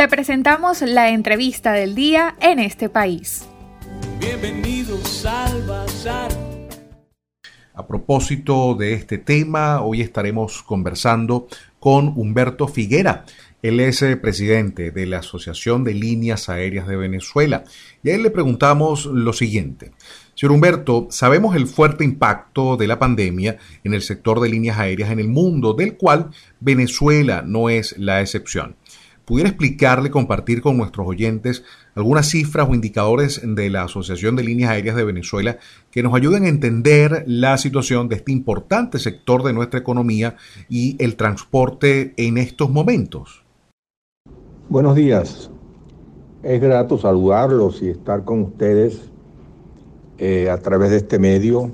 Te presentamos la entrevista del día en este país. Bienvenidos al Bazar. A propósito de este tema, hoy estaremos conversando con Humberto Figuera. Él es eh, presidente de la Asociación de Líneas Aéreas de Venezuela. Y a él le preguntamos lo siguiente. Señor Humberto, sabemos el fuerte impacto de la pandemia en el sector de líneas aéreas en el mundo, del cual Venezuela no es la excepción. ¿Pudiera explicarle, compartir con nuestros oyentes algunas cifras o indicadores de la Asociación de Líneas Aéreas de Venezuela que nos ayuden a entender la situación de este importante sector de nuestra economía y el transporte en estos momentos? Buenos días. Es grato saludarlos y estar con ustedes eh, a través de este medio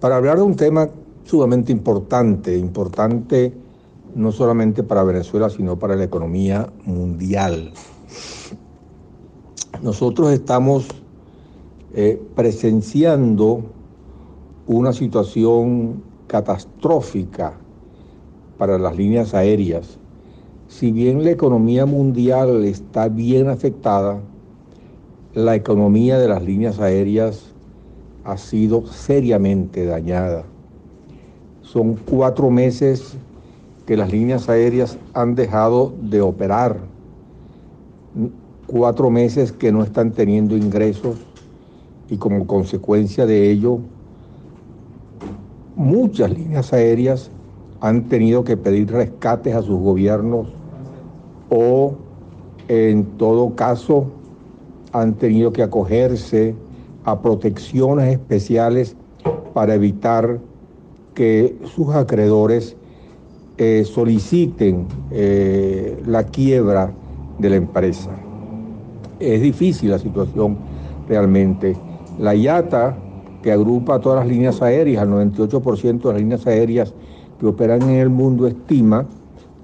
para hablar de un tema sumamente importante, importante no solamente para Venezuela, sino para la economía mundial. Nosotros estamos eh, presenciando una situación catastrófica para las líneas aéreas. Si bien la economía mundial está bien afectada, la economía de las líneas aéreas ha sido seriamente dañada. Son cuatro meses que las líneas aéreas han dejado de operar, cuatro meses que no están teniendo ingresos y como consecuencia de ello, muchas líneas aéreas han tenido que pedir rescates a sus gobiernos o en todo caso han tenido que acogerse a protecciones especiales para evitar que sus acreedores eh, soliciten eh, la quiebra de la empresa. Es difícil la situación realmente. La IATA, que agrupa todas las líneas aéreas, el 98% de las líneas aéreas que operan en el mundo, estima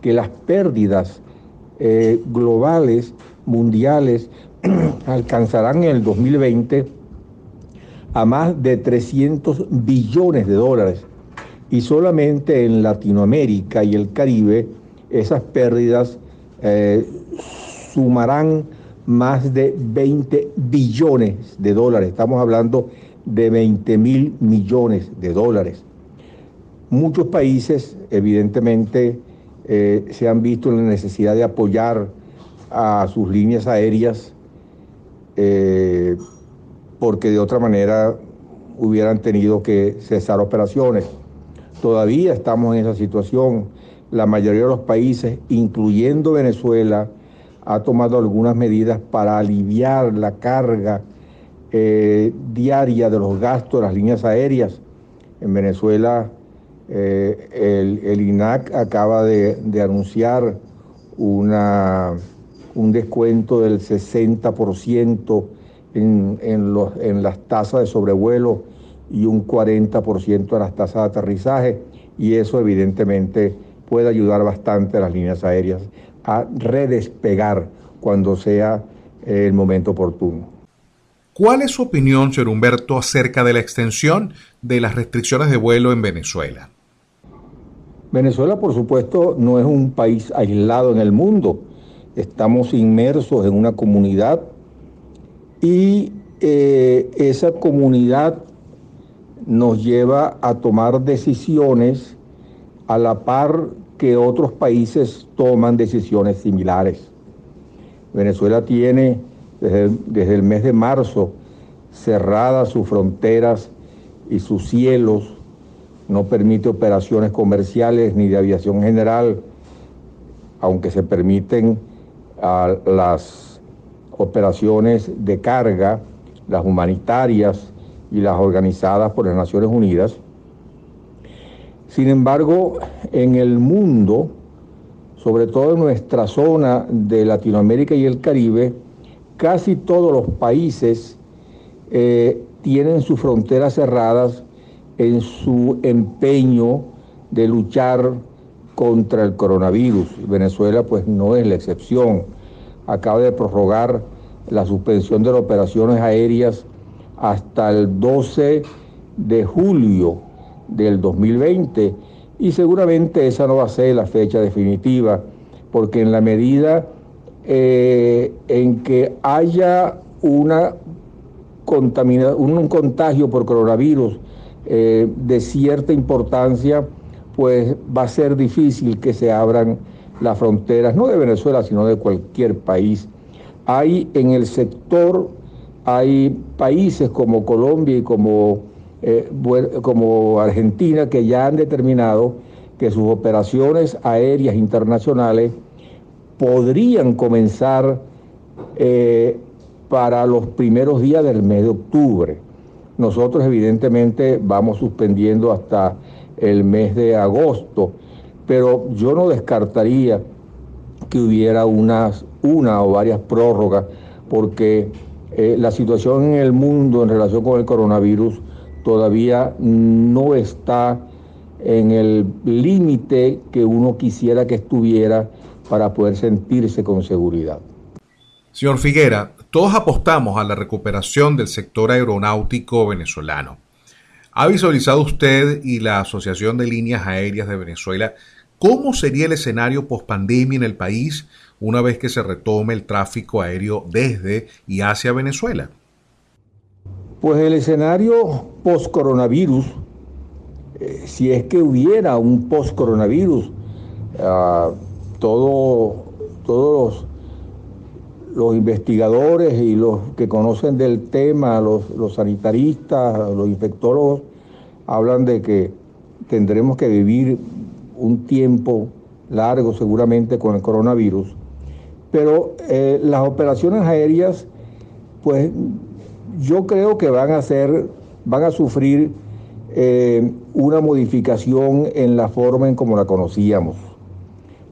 que las pérdidas eh, globales, mundiales, alcanzarán en el 2020 a más de 300 billones de dólares. Y solamente en Latinoamérica y el Caribe esas pérdidas eh, sumarán más de 20 billones de dólares. Estamos hablando de 20 mil millones de dólares. Muchos países, evidentemente, eh, se han visto en la necesidad de apoyar a sus líneas aéreas. Eh, porque de otra manera hubieran tenido que cesar operaciones. Todavía estamos en esa situación. La mayoría de los países, incluyendo Venezuela, ha tomado algunas medidas para aliviar la carga eh, diaria de los gastos de las líneas aéreas. En Venezuela, eh, el, INAC acaba de, anunciar un descuento del 60% en, en las tasas de sobrevuelo y un 40% de las tasas de aterrizaje y eso evidentemente puede ayudar bastante a las líneas aéreas a redespegar cuando sea el momento oportuno. ¿Cuál es su opinión, señor Humberto, acerca de la extensión de las restricciones de vuelo en Venezuela? Venezuela, por supuesto, no es un país aislado en el mundo. Estamos inmersos en una comunidad y eh, esa comunidad nos lleva a tomar decisiones a la par que otros países toman decisiones similares. Venezuela tiene desde, desde el mes de marzo cerradas sus fronteras y sus cielos, no permite operaciones comerciales ni de aviación general, aunque se permiten las operaciones de carga, las humanitarias y las organizadas por las Naciones Unidas. Sin embargo, en el mundo, sobre todo en nuestra zona de Latinoamérica y el Caribe, casi todos los países eh, tienen sus fronteras cerradas en su empeño de luchar contra el coronavirus. Venezuela pues no es la excepción acaba de prorrogar la suspensión de las operaciones aéreas hasta el 12 de julio del 2020 y seguramente esa no va a ser la fecha definitiva porque en la medida eh, en que haya una contamina, un, contagio por coronavirus eh, de cierta importancia, pues va a ser difícil que se abran las fronteras, no de Venezuela, sino de cualquier país. Hay en el sector, hay países como Colombia y como, eh, como Argentina que ya han determinado que sus operaciones aéreas internacionales podrían comenzar eh, para los primeros días del mes de octubre. Nosotros evidentemente vamos suspendiendo hasta el mes de agosto, pero yo no descartaría que hubiera unas, una o varias prórrogas, porque eh, la situación en el mundo en relación con el coronavirus todavía no está en el límite que uno quisiera que estuviera para poder sentirse con seguridad. Señor Figuera, todos apostamos a la recuperación del sector aeronáutico venezolano. ¿Ha visualizado usted y la Asociación de Líneas Aéreas de Venezuela cómo sería el escenario post-pandemia en el país una vez que se retome el tráfico aéreo desde y hacia Venezuela? Pues el escenario post-coronavirus eh, si es que hubiera un post-coronavirus, ah, todo, todos los, investigadores y los que conocen del tema, los, sanitaristas, los infectólogos, hablan de que tendremos que vivir un tiempo largo seguramente con el coronavirus. Pero eh, las operaciones aéreas, pues yo creo que van a ser, van a sufrir eh, una modificación en la forma en como la conocíamos.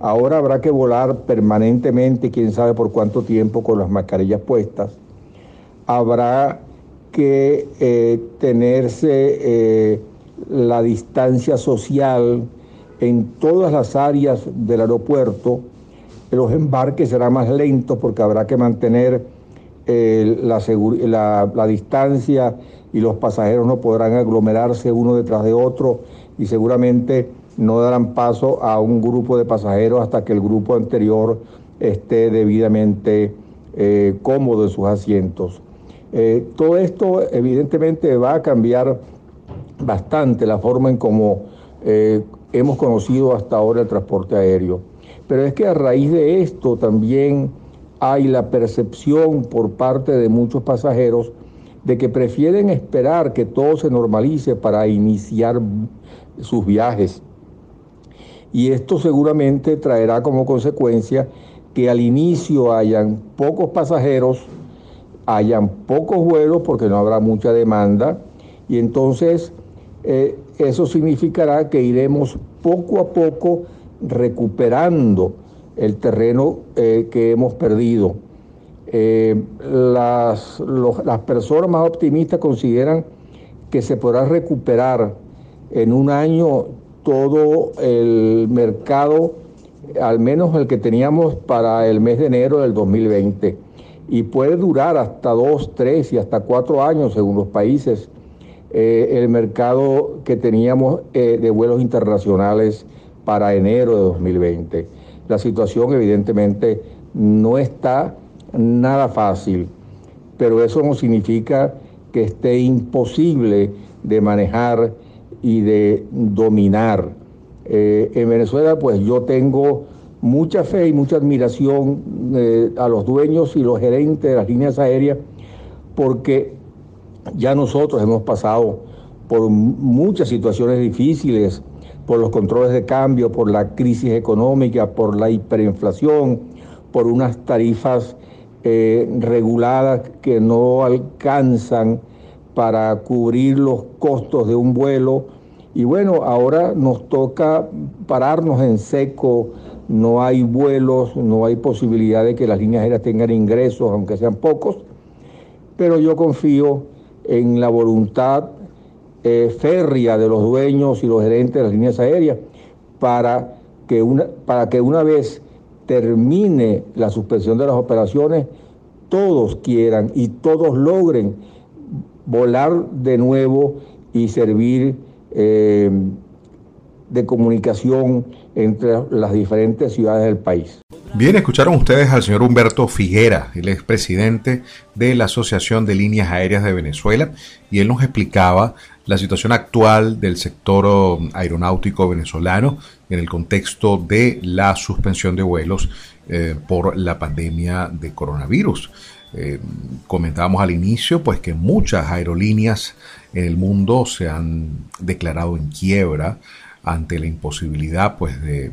Ahora habrá que volar permanentemente, quién sabe por cuánto tiempo, con las mascarillas puestas. Habrá que eh, tenerse la distancia social en todas las áreas del aeropuerto. Los embarques serán más lentos porque habrá que mantener la, la, la distancia y los pasajeros no podrán aglomerarse uno detrás de otro y seguramente no darán paso a un grupo de pasajeros hasta que el grupo anterior esté debidamente eh, cómodo en sus asientos. Eh, todo esto evidentemente va a cambiar bastante la forma en cómo eh, hemos conocido hasta ahora el transporte aéreo. Pero es que a raíz de esto también hay la percepción por parte de muchos pasajeros de que prefieren esperar que todo se normalice para iniciar sus viajes. Y esto seguramente traerá como consecuencia que al inicio hayan pocos pasajeros, hayan pocos vuelos porque no habrá mucha demanda y entonces eh, eso significará que iremos poco a poco recuperando el terreno eh, que hemos perdido. Eh, las, las personas más optimistas consideran que se podrá recuperar en un año todo el mercado, al menos el que teníamos para el mes de enero del 2020. Y puede durar hasta dos, tres y hasta cuatro años, según los países, eh, el mercado que teníamos eh, de vuelos internacionales para enero de 2020. La situación evidentemente no está nada fácil, pero eso no significa que esté imposible de manejar y de dominar. Eh, en Venezuela, pues yo tengo mucha fe y mucha admiración a los dueños y los gerentes de las líneas aéreas, porque ya nosotros hemos pasado por muchas situaciones difíciles, por los controles de cambio, por la crisis económica, por la hiperinflación, por unas tarifas eh, reguladas que no alcanzan para cubrir los costos de un vuelo. Y bueno, ahora nos toca pararnos en seco, no hay vuelos, no hay posibilidad de que las líneas aéreas tengan ingresos, aunque sean pocos, pero yo confío en la voluntad eh, férrea de los dueños y los gerentes de las líneas aéreas para que una, para que una vez termine la suspensión de las operaciones, todos quieran y todos logren volar de nuevo y servir eh, de comunicación entre las diferentes ciudades del país. Bien, escucharon ustedes al señor Humberto Figuera, el expresidente de la Asociación de Líneas Aéreas de Venezuela, y él nos explicaba la situación actual del sector um, aeronáutico venezolano en el contexto de la suspensión de vuelos eh, por la pandemia de coronavirus. Eh, comentábamos al inicio pues que muchas aerolíneas en el mundo se han declarado en quiebra ante la imposibilidad pues de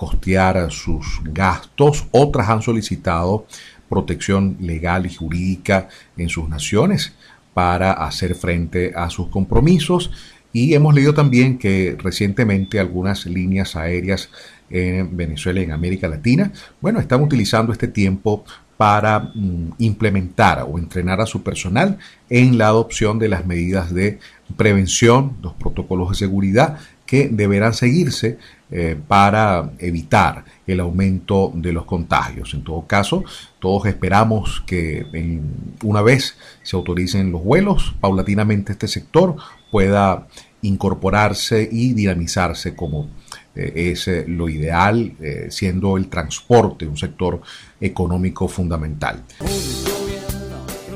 costear sus gastos, otras han solicitado protección legal y jurídica en sus naciones para hacer frente a sus compromisos. Y hemos leído también que recientemente algunas líneas aéreas en Venezuela y en América Latina, bueno, están utilizando este tiempo para mm, implementar o entrenar a su personal en la adopción de las medidas de prevención, los protocolos de seguridad que deberán seguirse eh, para evitar el aumento de los contagios. En todo caso, todos esperamos que una vez se autoricen los vuelos, paulatinamente este sector pueda incorporarse y dinamizarse como eh, es eh, lo ideal, siendo el transporte un sector económico fundamental.